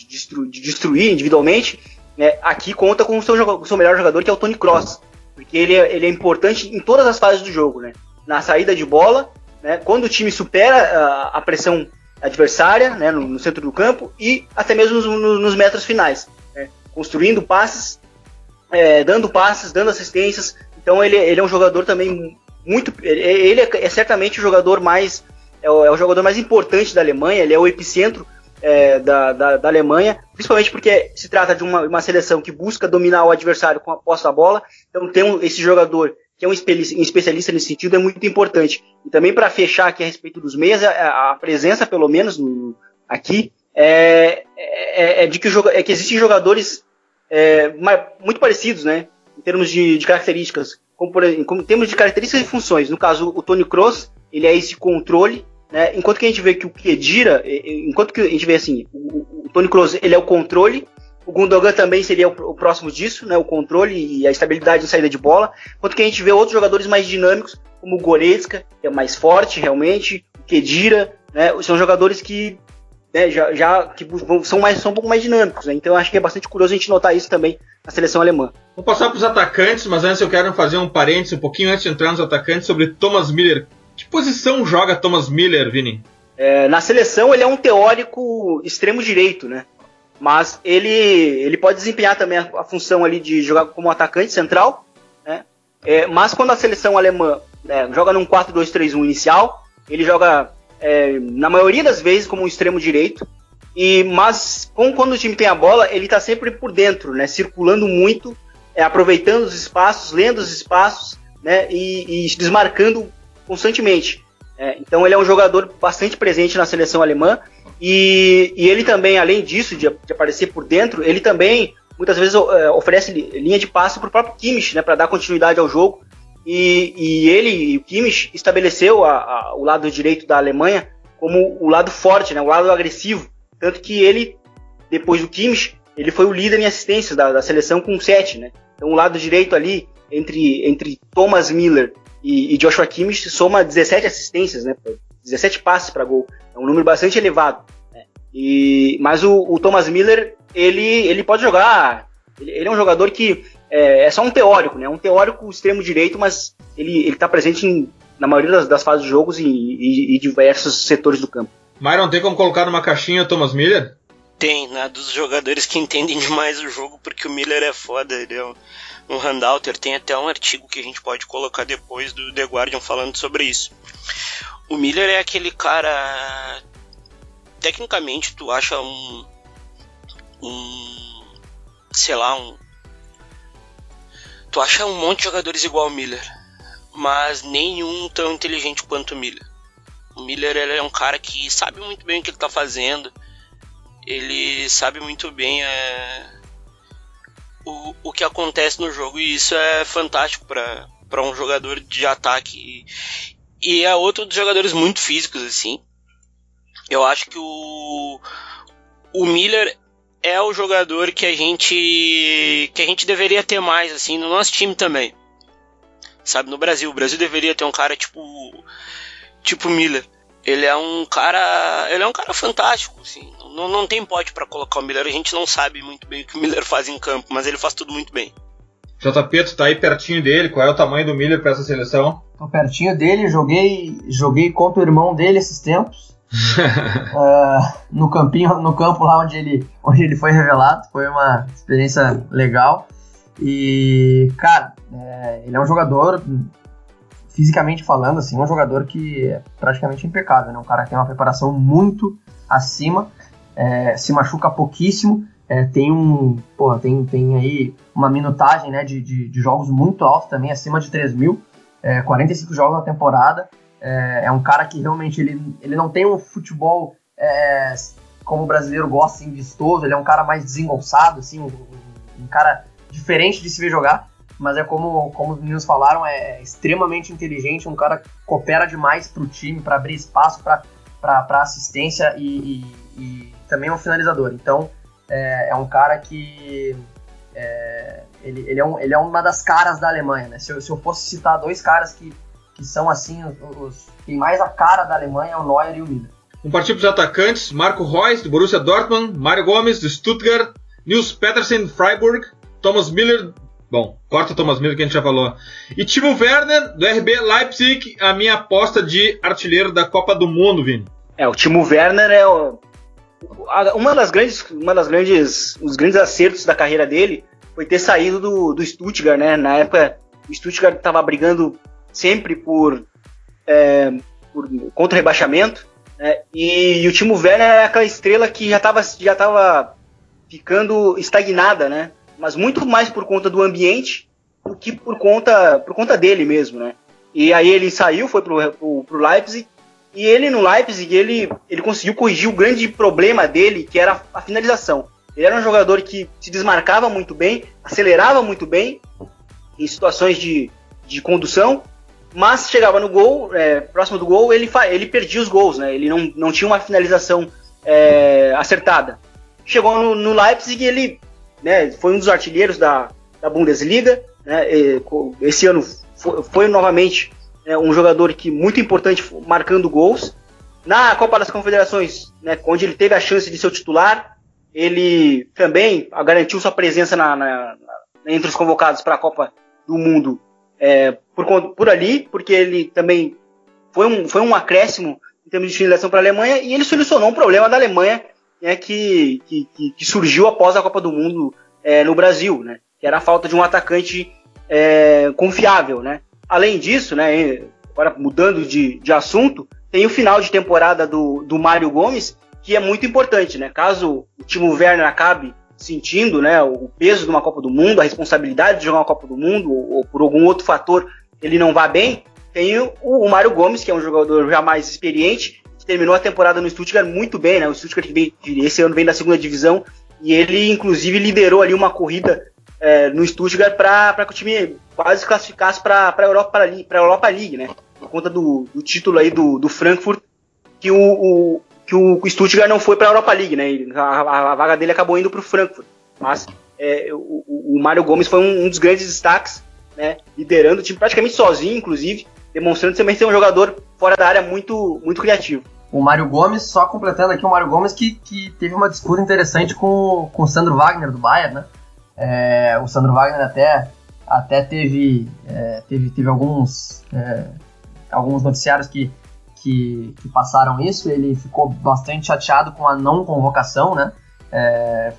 D: de, destru, de destruir individualmente, né, aqui conta com o seu, o seu melhor jogador, que é o Tony Cross. Porque ele é, ele é importante em todas as fases do jogo, né? Na saída de bola, né, quando o time supera a, a pressão adversária né, no, no, centro do campo e até mesmo nos, nos metros finais, né, construindo passes, é, dando passes, dando assistências. Então ele, ele é um jogador também muito. Ele, ele é, é, certamente o jogador mais. É o, é o, jogador mais importante da Alemanha, ele é o epicentro é, da, da, da, Alemanha, principalmente porque se trata de uma, uma, seleção que busca dominar o adversário com a posse da bola. Então, ter um, esse jogador que é um especialista nesse sentido é muito importante. E também para fechar aqui a respeito dos meias, a, a presença, pelo menos no, aqui, é, é, é, de que, é que existem jogadores é, muito parecidos, né? Em termos de, de características. Como, por, como, em termos de características e funções. No caso, o Tony Kroos, ele é esse controle né? Enquanto que a gente vê que o Kedira, enquanto que a gente vê assim, o, o Tony Kroos ele é o controle, o Gundogan também seria o, o, próximo disso, né? O controle e a estabilidade em saída de bola. Enquanto que a gente vê outros jogadores mais dinâmicos, como o Goretzka, que é mais forte realmente, o Kedira, né? São jogadores que né, já, já que são, mais, são um pouco mais dinâmicos. Né? Então acho que é bastante curioso a gente notar isso também na seleção alemã.
A: Vou passar para os atacantes, mas antes eu quero fazer um parênteses, um pouquinho antes de entrar nos atacantes, sobre Thomas Miller. Que posição joga Thomas Miller, Vini?
D: É, na seleção ele é um teórico extremo direito, né? Mas ele, ele pode desempenhar também a, a função ali de jogar como atacante central, né? É, mas quando a seleção alemã né, joga num 4-2-3-1 inicial, ele joga é, na maioria das vezes como um extremo direito. E mas com, quando o time tem a bola, ele está sempre por dentro, né? Circulando muito, é, aproveitando os espaços, lendo os espaços, né? E, e desmarcando constantemente. É, então ele é um jogador bastante presente na seleção alemã e, e ele também, além disso, de, de, aparecer por dentro, ele também muitas vezes é, oferece linha de passe para o próprio Kimmich, né, para dar continuidade ao jogo. E, e ele, o Kimmich, estabeleceu a, a, o lado direito da Alemanha como o lado forte, né, o lado agressivo. Tanto que ele, depois do Kimmich, ele foi o líder em assistências da, da seleção com 7. Né? Então o lado direito ali, entre, entre Thomas Miller e, e Joshua Kimmich soma 17 assistências, né? 17 passes para gol. É um número bastante elevado. Né? E, mas o, o, Thomas Miller, ele, ele pode jogar. Ele, ele é um jogador que é, é, só um teórico, né? Um teórico extremo direito, mas ele está presente em, na maioria das, das, fases de jogos e, e, e, diversos setores do campo.
A: Myron, tem como colocar numa caixinha o Thomas Miller?
B: Tem, né? Dos jogadores que entendem demais o jogo, porque o Miller é foda, ele é um um Handouter, tem até um artigo que a gente pode colocar depois do The Guardian falando sobre isso. O Miller é aquele cara. Tecnicamente, tu acha um. Um. Sei lá, um. Tu acha um monte de jogadores igual ao Miller, mas nenhum tão inteligente quanto o Miller. O Miller é um cara que sabe muito bem o que ele tá fazendo, ele sabe muito bem. É o, o que acontece no jogo e isso é fantástico para um jogador de ataque. E, e é outro dos jogadores muito físicos, assim. Eu acho que o, o Miller é o jogador que a gente que a gente deveria ter mais assim no nosso time também. Sabe, no Brasil, o Brasil deveria ter um cara tipo tipo Miller. Ele é um cara, ele é um cara fantástico, assim. Não, não tem pote para colocar o Miller, a gente não sabe muito bem o que o Miller faz em campo, mas ele faz tudo muito bem.
A: JP, tu tá aí pertinho dele, qual é o tamanho do Miller para essa seleção?
C: Tô pertinho dele, joguei, joguei contra o irmão dele esses tempos. uh, no campinho, no campo lá onde ele, onde ele foi revelado, foi uma experiência legal. E, cara, é, ele é um jogador, fisicamente falando, assim, um jogador que é praticamente impecável, né? Um cara que tem uma preparação muito acima, é, se machuca pouquíssimo, é, tem um, porra, tem, tem aí uma minutagem né, de, de, de jogos muito alta também, acima de 3 mil, é, 45 jogos na temporada. É, é, um cara que realmente ele, ele não tem um futebol é, como o brasileiro gosta, assim, vistoso, ele é um cara mais desengonçado, assim, um, um, cara diferente de se ver jogar, mas é como, como os meninos falaram, é extremamente inteligente, um cara que coopera demais para o time, para abrir espaço para assistência e, e, e também um finalizador. Então, é, é um cara que é, ele, ele, é um, ele é uma das caras da Alemanha, né? Se eu, se eu fosse citar dois caras que, que são assim, os, os tem mais a cara da Alemanha é o Neuer e o Miller.
A: Um partido dos atacantes, Marco Reus, do Borussia Dortmund, Mário Gomes, do Stuttgart, Nils Petersen, Freiburg, Thomas Miller, bom, corta Thomas Miller que a gente já falou, e Timo Werner, do RB Leipzig, a minha aposta de artilheiro da Copa do Mundo, Vini.
D: É, o Timo Werner é o, uma das grandes, uma das grandes, os grandes acertos da carreira dele foi ter saído do, do Stuttgart, né? Na época, o Stuttgart estava brigando sempre por, é, por contra rebaixamento, né? e, e, o Timo Werner era aquela estrela que já estava já tava ficando estagnada, né? Mas muito mais por conta do ambiente do que por conta, por conta dele mesmo, né? E aí ele saiu, foi pro, pro, pro Leipzig e ele no Leipzig, ele, ele conseguiu corrigir o grande problema dele, que era a finalização. Ele era um jogador que se desmarcava muito bem, acelerava muito bem em situações de, de condução, mas chegava no gol, é, próximo do gol, ele, ele perdia os gols, né? Ele não, não tinha uma finalização é, acertada. Chegou no, no Leipzig e ele né, foi um dos artilheiros da, da Bundesliga. Né, esse ano foi, foi novamente é um jogador que muito importante marcando gols. Na Copa das Confederações, né, onde ele teve a chance de ser o titular, ele também garantiu sua presença na, na, na, entre os convocados para a Copa do Mundo é, por, por ali, porque ele também foi um, foi um acréscimo em termos de finalização para a Alemanha e ele solucionou um problema da Alemanha né, que, que, que, surgiu após a Copa do Mundo é, no Brasil, né, que era a falta de um atacante é, confiável, né? Além disso, né, agora mudando de, de assunto, tem o final de temporada do, do Mário Gomes, que é muito importante, né? Caso o Timo Werner acabe sentindo né, o peso de uma Copa do Mundo, a responsabilidade de jogar uma Copa do Mundo, ou, ou por algum outro fator ele não vá bem, tem o, o Mário Gomes, que é um jogador já mais experiente, terminou a temporada no Stuttgart muito bem, né? O Stuttgart vem, esse ano vem da segunda divisão, e ele inclusive liderou ali uma corrida é, no Stuttgart para que o time quase classificasse para a Europa, Europa League, né? Por conta do, do título aí do, do Frankfurt, que o, o, que o Stuttgart não foi para a Europa League, né? A, a, a, vaga dele acabou indo para o Frankfurt. Mas é, o, o Mário Gomes foi um, um, dos grandes destaques, né? Liderando o time praticamente sozinho, inclusive, demonstrando também ser um jogador fora da área muito, muito criativo.
C: O Mário Gomes, só completando aqui, o Mário Gomes que, que teve uma disputa interessante com, com o Sandro Wagner do Bayern, né? É, o Sandro Wagner até, até teve, é, teve, teve alguns, é, alguns noticiários que, que, que, passaram isso. Ele ficou bastante chateado com a não convocação, né? É,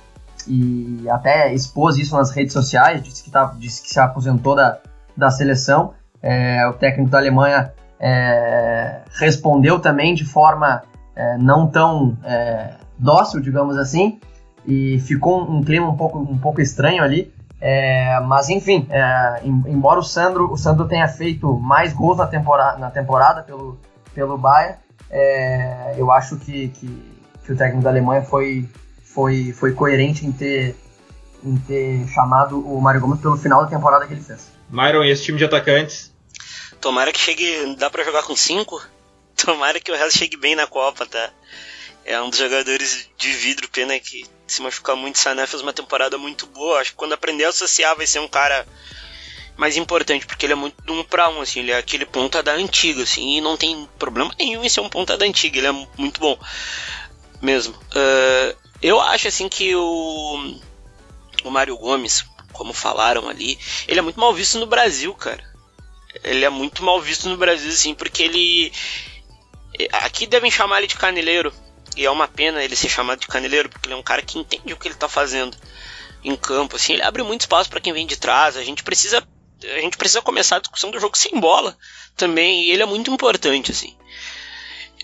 C: e até expôs isso nas redes sociais, disse que, tá, disse que se aposentou da, da seleção. É, o técnico da Alemanha é, respondeu também de forma não tão dócil, digamos assim, e ficou um clima um pouco, um pouco estranho ali. É, mas enfim, é, embora o Sandro, o Sandro tenha feito mais gols na temporada, na temporada pelo, pelo Bayern, é, eu acho que, que, que, o técnico da Alemanha foi, foi, foi coerente em ter, em ter chamado o Mário Gomes pelo final da temporada que ele fez.
A: Myron, esse time de atacantes?
B: Tomara que chegue. Dá para jogar com cinco? Tomara que o resto chegue bem na Copa, tá? É um dos jogadores de vidro, pena que se machucar muito. Sané fez uma temporada muito boa. Acho que quando aprender a associar vai ser um cara mais importante, porque ele é muito um pra um, assim, ele é aquele ponta da antiga, assim, e não tem problema nenhum em ser um ponta da antiga, ele é muito bom mesmo. Uh, eu acho, assim, que o, o Mário Gomes, como falaram ali, ele é muito mal visto no Brasil, cara. Ele é muito mal visto no Brasil, assim, porque ele. Aqui devem chamar ele de caneleiro. E é uma pena ele ser chamado de caneleiro, porque ele é um cara que entende o que ele tá fazendo em campo. Assim, ele abre muito espaço para quem vem de trás. A gente precisa. A gente precisa começar a discussão do jogo sem bola também. E ele é muito importante, assim.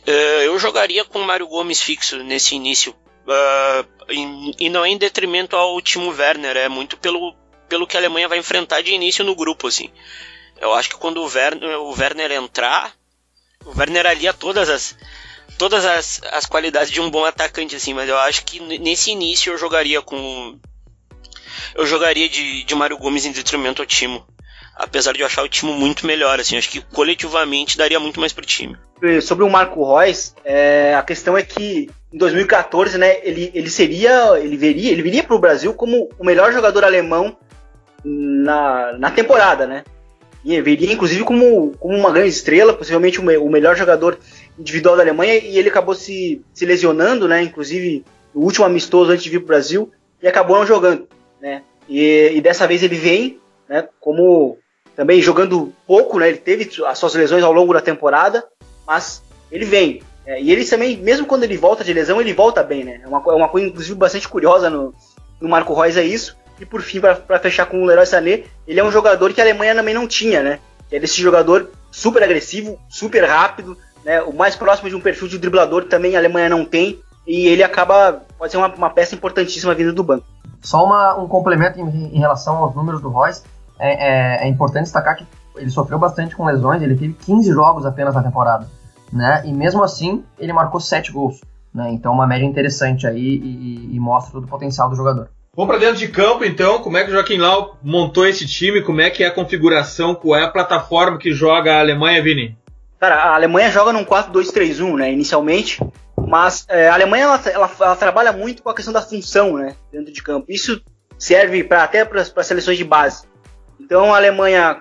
B: Uh, eu jogaria com o Mário Gomes fixo nesse início. E, e não é em detrimento ao Timo Werner, é muito pelo, pelo que a Alemanha vai enfrentar de início no grupo, assim. Eu acho que quando o Werner, o Werner entrar, o Werner alia todas as todas as, as qualidades de um bom atacante assim, mas eu acho que nesse início eu jogaria com eu jogaria de, de Mário Gomes em detrimento ao Timo. Apesar de eu achar o time muito melhor, assim, acho que coletivamente daria muito mais pro time.
D: Sobre o Marco Reus, é, a questão é que em 2014, né, ele, ele seria, ele veria, ele viria pro Brasil como o melhor jogador alemão na, na temporada, né? E viria inclusive como, como uma grande estrela, possivelmente o, me, o, melhor jogador individual da Alemanha, e ele acabou se, se lesionando, né? Inclusive no último amistoso antes de vir para o Brasil, e acabou não jogando, né? E, e, dessa vez ele vem, né? Como também jogando pouco, né? Ele teve as suas lesões ao longo da temporada, mas ele vem. É, e ele também, mesmo quando ele volta de lesão, ele volta bem, né? É uma, é uma coisa, inclusive, bastante curiosa no, no Marco Reus é isso. E por fim, para fechar com o Leroy Sané, ele é um jogador que a Alemanha também não tinha, né? Ele é esse jogador super agressivo, super rápido, né? O mais próximo de um perfil de driblador também a Alemanha não tem. E ele acaba, pode ser uma, uma peça importantíssima vindo do banco.
C: Só uma, um complemento em, em, relação aos números do Royce. É, é, é, importante destacar que ele sofreu bastante com lesões, ele teve 15 jogos apenas na temporada. Né? E mesmo assim, ele marcou 7 gols. Né? Então, uma média interessante aí e, e mostra todo o potencial do jogador.
A: Vamos para dentro de campo, então. Como é que o Joaquim Lau montou esse time? Como é que é a configuração? Qual é a plataforma que joga a Alemanha, Vini?
D: Cara, a Alemanha joga num 4-2-3-1, né, inicialmente. Mas é, a Alemanha ela, ela, ela, trabalha muito com a questão da função, né, dentro de campo. Isso serve pra, até para seleções de base. Então a Alemanha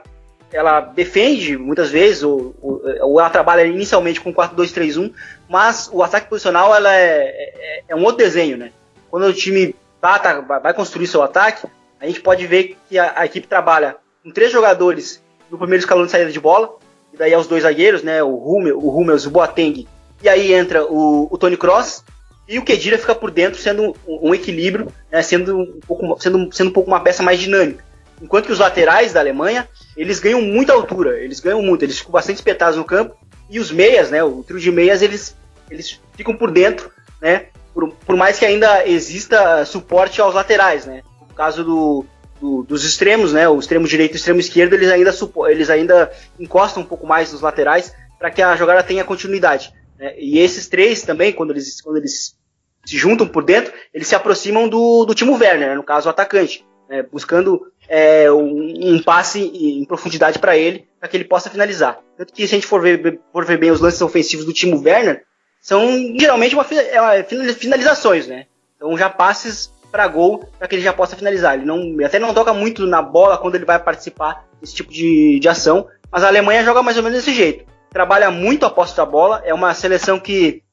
D: ela defende muitas vezes, ou, ou, ou ela trabalha inicialmente com 4-2-3-1, mas o ataque posicional ela é, é, é um outro desenho, né? Quando o time tá, tá, vai construir seu ataque, a gente pode ver que a, a, equipe trabalha com três jogadores no primeiro escalão de saída de bola, e daí aos dois zagueiros, né, o Hummel, o Hummels, o Boateng, e aí entra o, o Tony Cross, e o Kedira fica por dentro sendo um, um equilíbrio, né, sendo, um pouco, sendo, sendo um pouco uma peça mais dinâmica. Enquanto que os laterais da Alemanha, eles ganham muita altura, eles ganham muito, eles ficam bastante espetados no campo, e os meias, né, o trio de meias, eles, eles ficam por dentro, né, por, por mais que ainda exista suporte aos laterais, né? No caso do, do, dos extremos, né? O extremo direito e o extremo esquerdo, eles ainda, eles ainda encostam um pouco mais nos laterais para que a jogada tenha continuidade. Né? E esses três também, quando eles, quando eles se juntam por dentro, eles se aproximam do, do Timo Werner, né? no caso o atacante, né? buscando é, um, um, passe em profundidade para ele, para que ele possa finalizar. Tanto que se a gente for ver, for ver bem os lances ofensivos do Timo Werner, são geralmente uma, é uma, finalizações, né? Então já passes para gol para que ele já possa finalizar. Ele não, até não toca muito na bola quando ele vai participar desse tipo de, de ação, mas a Alemanha joga mais ou menos desse jeito. Trabalha muito a posse da bola, é uma seleção que,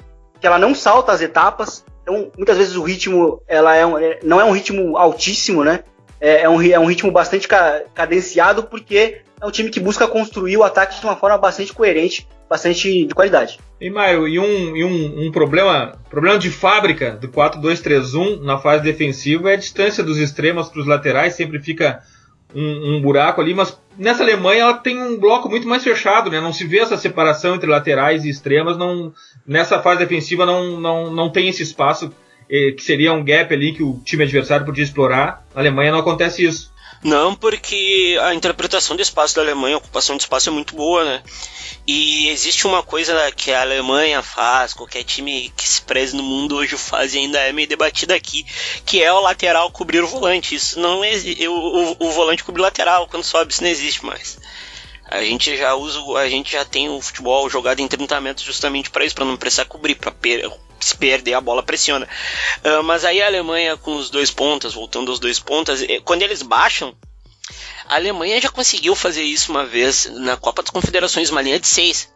D: que ela não salta as etapas, então muitas vezes o ritmo ela é um, é, não é um ritmo altíssimo, né? É, é, um, é um ritmo bastante cadenciado porque é um time que busca construir o ataque de uma forma bastante coerente bastante de qualidade.
A: E Maio, e um, e um, um problema, problema de fábrica do 4-2-3-1 na fase defensiva é a distância dos extremos para os laterais, sempre fica um, um, buraco ali, mas nessa Alemanha ela tem um bloco muito mais fechado, né? Não se vê essa separação entre laterais e extremas, não, nessa fase defensiva não, não, não tem esse espaço eh, que seria um gap ali que o time adversário podia explorar. Na Alemanha não acontece isso.
B: Não, porque a interpretação do espaço da Alemanha, a ocupação de espaço é muito boa, né? E existe uma coisa que a Alemanha faz, qualquer time que se preze no mundo hoje faz e ainda é meio debatida aqui, que é o lateral cobrir o volante. Isso não existe. O, o, o volante cobrir lateral, quando sobe, isso não existe mais. A gente já usa, a gente já tem o futebol jogado em 30 metros justamente para isso, para não precisar cobrir, para se perder a bola pressiona. Uh, mas aí a Alemanha com os dois pontas, voltando aos dois pontas, eh, quando eles baixam, a Alemanha já conseguiu fazer isso uma vez na Copa das Confederações, uma linha de seis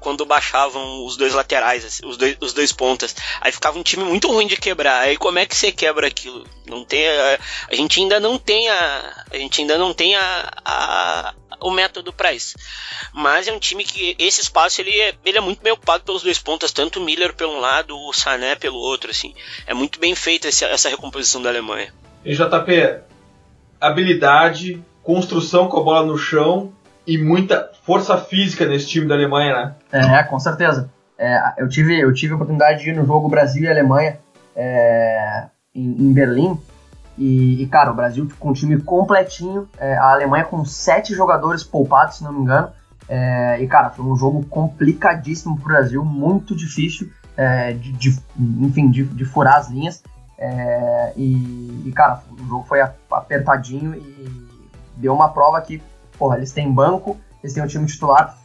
B: quando baixavam os dois laterais, assim, os, dois, os dois pontas. Aí ficava um time muito ruim de quebrar. Aí como é que você quebra aquilo? Não tem a, a gente ainda não tem a, a gente ainda não tem a, a o método para isso. Mas é um time que esse espaço ele é, ele é muito bem ocupado pelos dois pontas, tanto o Miller pelo um lado, o Sané pelo outro, assim. É muito bem feita essa, essa recomposição da Alemanha.
A: E JP, habilidade, construção com a bola no chão e muita força física nesse time da Alemanha,
C: né? É, com certeza. É, eu, tive, eu tive a oportunidade de ir no jogo Brasil e Alemanha é, em, em, Berlim. E, e, cara, o Brasil com um time completinho, é, a Alemanha com sete jogadores poupados, se não me engano. É, e, cara, foi um jogo complicadíssimo pro Brasil, muito difícil, é, de, de, enfim, de, de, furar as linhas. e, e, cara, o jogo foi apertadinho e deu uma prova que porra, eles têm banco, eles têm um time titular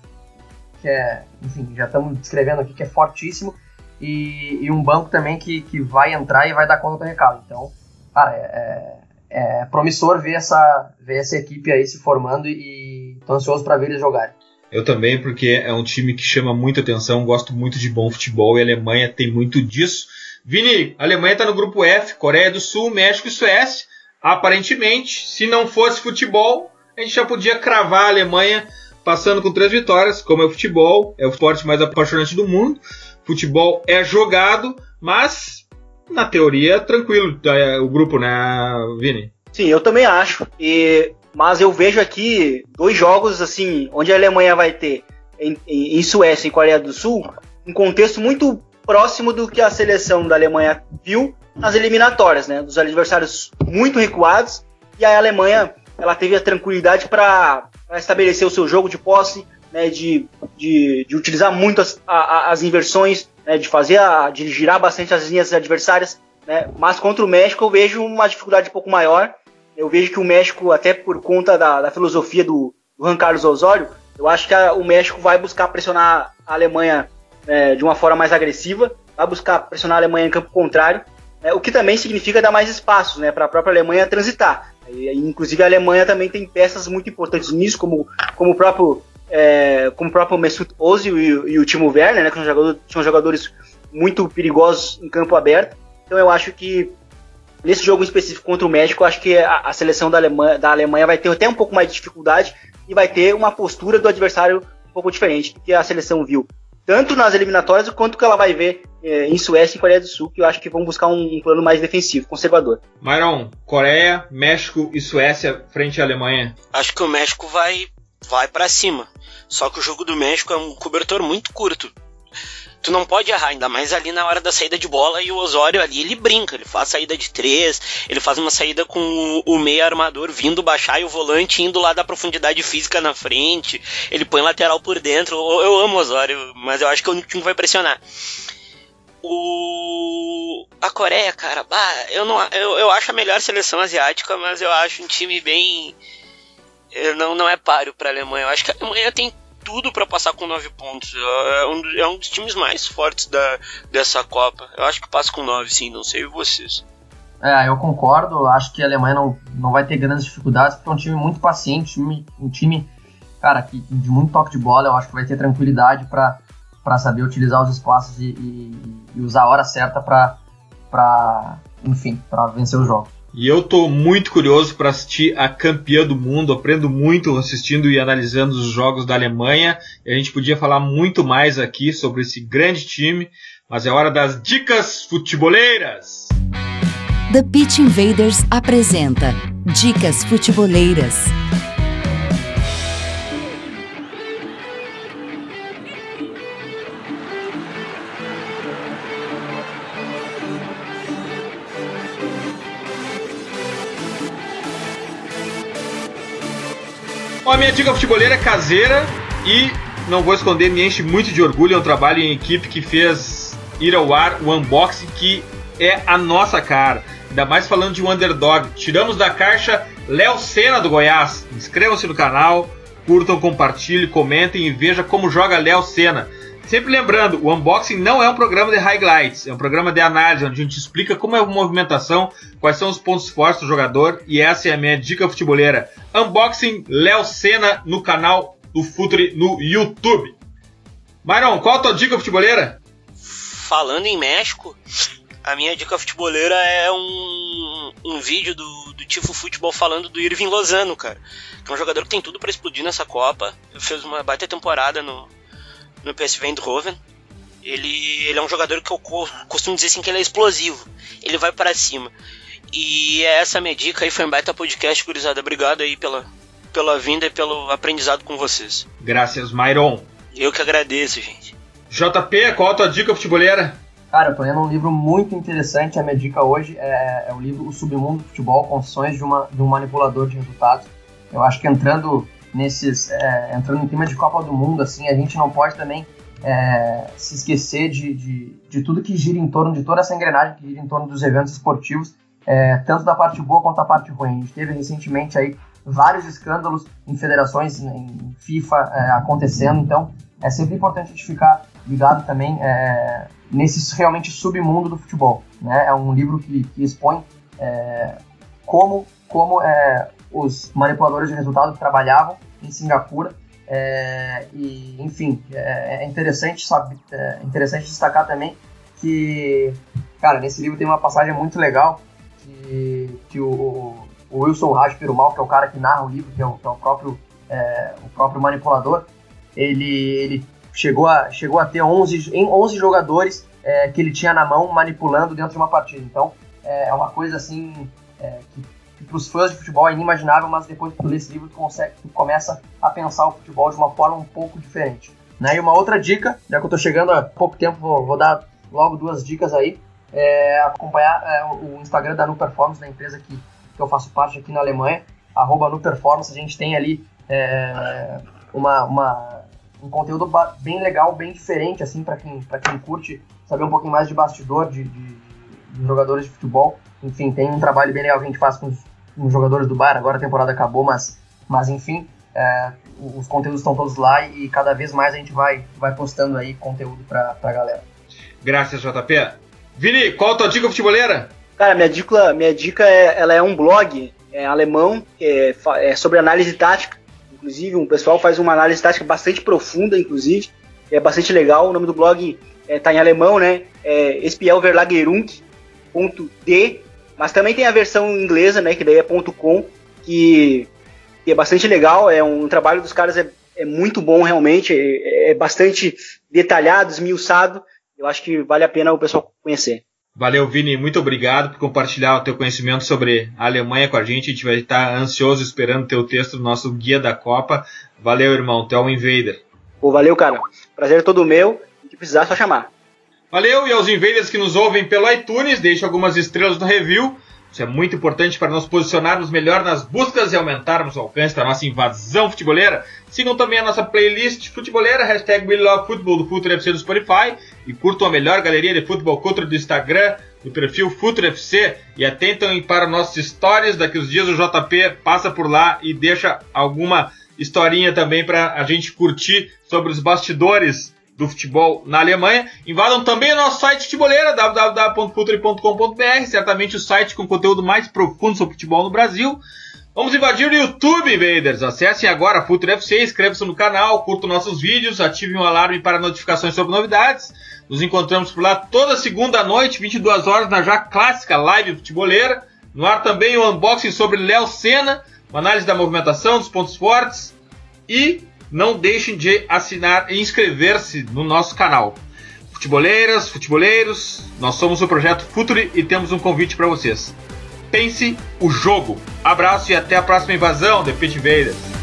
C: que é, enfim, já estamos descrevendo aqui que é fortíssimo, e, e, um banco também que, que vai entrar e vai dar conta do recado. Então, cara, é, é, é promissor ver essa, ver essa equipe aí se formando e tô ansioso para ver eles jogarem.
A: Eu também, porque é um time que chama muita atenção, gosto muito de bom futebol e a Alemanha tem muito disso. Vini, a Alemanha está no grupo F, Coreia do Sul, México e Suécia. Aparentemente, se não fosse futebol, a gente já podia cravar a Alemanha passando com três vitórias, como é o futebol, é o esporte mais apaixonante do mundo. Futebol é jogado, mas na teoria tranquilo é, o grupo, né, Vini?
D: Sim, eu também acho. E mas eu vejo aqui dois jogos assim, onde a Alemanha vai ter em, em, em Suécia e Coreia do Sul, um contexto muito próximo do que a seleção da Alemanha viu nas eliminatórias, né? Dos adversários muito recuados e a Alemanha ela teve a tranquilidade para estabelecer o seu jogo de posse, né, de, de, de, utilizar muito as, a, as inversões, né, de fazer a, de girar bastante as linhas adversárias. Né, mas contra o México eu vejo uma dificuldade um pouco maior. Eu vejo que o México, até por conta da, da filosofia do, do Juan Carlos Osório, eu acho que a, o México vai buscar pressionar a Alemanha é, de uma forma mais agressiva, vai buscar pressionar a Alemanha em campo contrário, o que também significa dar mais espaços né, para a própria Alemanha transitar. E, inclusive a Alemanha também tem peças muito importantes nisso, como, como o próprio é, como o próprio Mesut Ozil e, e, o Timo Werner, né, que são jogadores, são jogadores muito perigosos em campo aberto. Então eu acho que nesse jogo específico contra o México, acho que a, a seleção da Alemanha, da Alemanha vai ter até um pouco mais de dificuldade e vai ter uma postura do adversário um pouco diferente do que a seleção viu tanto nas eliminatórias quanto que ela vai ver é, em Suécia e Coreia do Sul, que eu acho que vão buscar um, um plano mais defensivo, conservador.
A: Myron, Coreia, México e Suécia frente à Alemanha.
B: Acho que o México vai vai para cima. Só que o jogo do México é um cobertor muito curto tu não pode errar, ainda mais ali na hora da saída de bola e o Osório ali ele brinca, ele faz saída de três, ele faz uma saída com o, o meio armador vindo baixar e o volante indo lá da profundidade física na frente, ele põe lateral por dentro, eu, eu amo o Osório, mas eu acho que o time vai pressionar. O a Coreia, cara, bah, eu não eu, eu acho a melhor seleção asiática, mas eu acho um time bem não não é páreo para a Alemanha. Eu acho que a Alemanha tem tudo para passar com 9 pontos. É um, é um dos times mais fortes da, dessa Copa. Eu acho que passa com 9, sim, não sei vocês.
C: É, eu concordo. Acho que a Alemanha não, não vai ter grandes dificuldades, porque é um time muito paciente, um time, um time cara, que, de muito toque de bola. Eu acho que vai ter tranquilidade para saber utilizar os espaços e, e, e usar a hora certa para, enfim, para vencer o jogo.
A: E eu tô muito curioso para assistir a campeã do mundo. Aprendo muito assistindo e analisando os jogos da Alemanha. E a gente podia falar muito mais aqui sobre esse grande time, mas é hora das dicas futeboleiras.
E: The Pitch Invaders apresenta Dicas Futeboleiras.
A: Minha dica futebolera é caseira e não vou esconder, me enche muito de orgulho. É um trabalho em equipe que fez ir ao ar o unboxing que é a nossa cara. Ainda mais falando de um underdog. Tiramos da caixa Léo Senna do Goiás. Inscrevam-se no canal, curtam, compartilhem, comentem e veja como joga Léo Senna. Sempre lembrando, o unboxing não é um programa de highlights, é um programa de análise, onde a gente explica como é a movimentação, quais são os pontos fortes do jogador, e essa é a minha dica futeboleira. Unboxing Léo Senna no canal do Futre no YouTube. Myron, qual a tua dica futeboleira?
B: Falando em México, a minha dica futeboleira é um, um vídeo do, do Tifo Futebol falando do Irving Lozano, cara. Que é um jogador que tem tudo para explodir nessa Copa. Fez uma baita temporada no, no PSV Eindhoven. Ele, ele é um jogador que eu costumo dizer assim que ele é explosivo. Ele vai para cima. E é essa minha dica aí, foi um baita podcast, gurizada. Obrigado aí pela, pela vinda e pelo aprendizado com vocês.
A: Graças, Myron.
B: Eu que agradeço, gente.
A: JP, qual a tua dica futeboleira?
C: Cara, eu tô lendo um livro muito interessante. A minha dica hoje é, é o livro O Submundo do Futebol, Confissões de, uma, de um Manipulador de Resultados. Eu acho que entrando nesses. É, entrando em clima de Copa do Mundo, assim, a gente não pode também é, se esquecer de, de, de, tudo que gira em torno, de toda essa engrenagem que gira em torno dos eventos esportivos, é, tanto da parte boa quanto da parte ruim. A gente teve recentemente aí vários escândalos em federações, em FIFA é, acontecendo, então é sempre importante a gente ficar ligado também é, nesse realmente submundo do futebol. Né? É um livro que, que expõe é, como, como é, os manipuladores de resultado trabalhavam em Singapura. É, e, enfim, é, é interessante, sabe, é interessante destacar também que, cara, nesse livro tem uma passagem muito legal que, que o, o Wilson Raj Perumal, que é o cara que narra o livro, que é o, que é o próprio, é, o próprio manipulador, ele, ele chegou, a, chegou a ter 11, 11 jogadores é, que ele tinha na mão manipulando dentro de uma partida. Então, é, é uma coisa assim é, que para os fãs de futebol é inimaginável, mas depois que tu lê esse livro, tu, consegue, tu começa a pensar o futebol de uma forma um pouco diferente. Né? E uma outra dica, já que eu estou chegando há pouco tempo, vou, vou, dar logo duas dicas aí. É acompanhar é, o Instagram da Nu Performance, da empresa que, que eu faço parte aqui na Alemanha, arroba Nu Performance, a gente tem ali é, uma, uma, um conteúdo bem legal, bem diferente, assim, para quem, quem curte saber um pouquinho mais de bastidor de, de, de jogadores de futebol. Enfim, tem um trabalho bem legal que a gente faz com os os jogadores do Bar, agora a temporada acabou, mas, mas enfim, é, os conteúdos estão todos lá e cada vez mais a gente vai, vai postando aí conteúdo pra, pra galera.
A: Graças, JP. Vini, qual a tua dica futeboleira?
D: Cara, minha dica, minha dica é, ela é um blog é, alemão é, é, sobre análise tática. Inclusive, um pessoal faz uma análise tática bastante profunda, inclusive. É bastante legal. O nome do blog está é, em alemão, né? É Spielverlagerung.de mas também tem a versão inglesa, né, que daí é .com, que, que é bastante legal, é um trabalho dos caras é, é muito bom realmente, é, é bastante detalhado, esmiuçado, eu acho que vale a pena o pessoal conhecer.
A: Valeu, Vini, muito obrigado por compartilhar o teu conhecimento sobre a Alemanha com a gente. A gente vai estar ansioso esperando o teu texto no nosso guia da Copa. Valeu, irmão, tu é um invader.
D: Pô, valeu, cara. Prazer é todo meu. Se precisar, é só chamar.
A: Valeu, e aos invaders que nos ouvem pelo iTunes, deixe algumas estrelas no review. Isso é muito importante para nos posicionarmos melhor nas buscas e aumentarmos o alcance da nossa invasão futeboleira. Sigam também a nossa playlist futeboleira, hashtag WeLoveFootball do Futuro FC do Spotify. E curtam a melhor galeria de futebol culture do Instagram, do perfil Futuro FC. E atentem para nossos stories, daqui uns dias o JP passa por lá e deixa alguma historinha também para a gente curtir sobre os bastidores do futebol na Alemanha. Invadam também o nosso site futeboleira, www.futre.com.br, certamente o site com conteúdo mais profundo sobre futebol no Brasil. Vamos invadir o YouTube, Invaders. Acessem agora a Future FC, inscrevam-se no canal, curtam nossos vídeos, ativem o alarme para notificações sobre novidades. Nos encontramos por lá toda segunda noite, 22 horas, na já clássica live futeboleira. No ar também o unboxing sobre Léo Senna, uma análise da movimentação, dos pontos fortes e não deixem de assinar e inscrever-se no nosso canal. Futeboleiras, futeboleiros, nós somos o projeto Futuri e temos um convite para vocês. Pense o jogo. Abraço e até a próxima invasão, The Pit Invaders.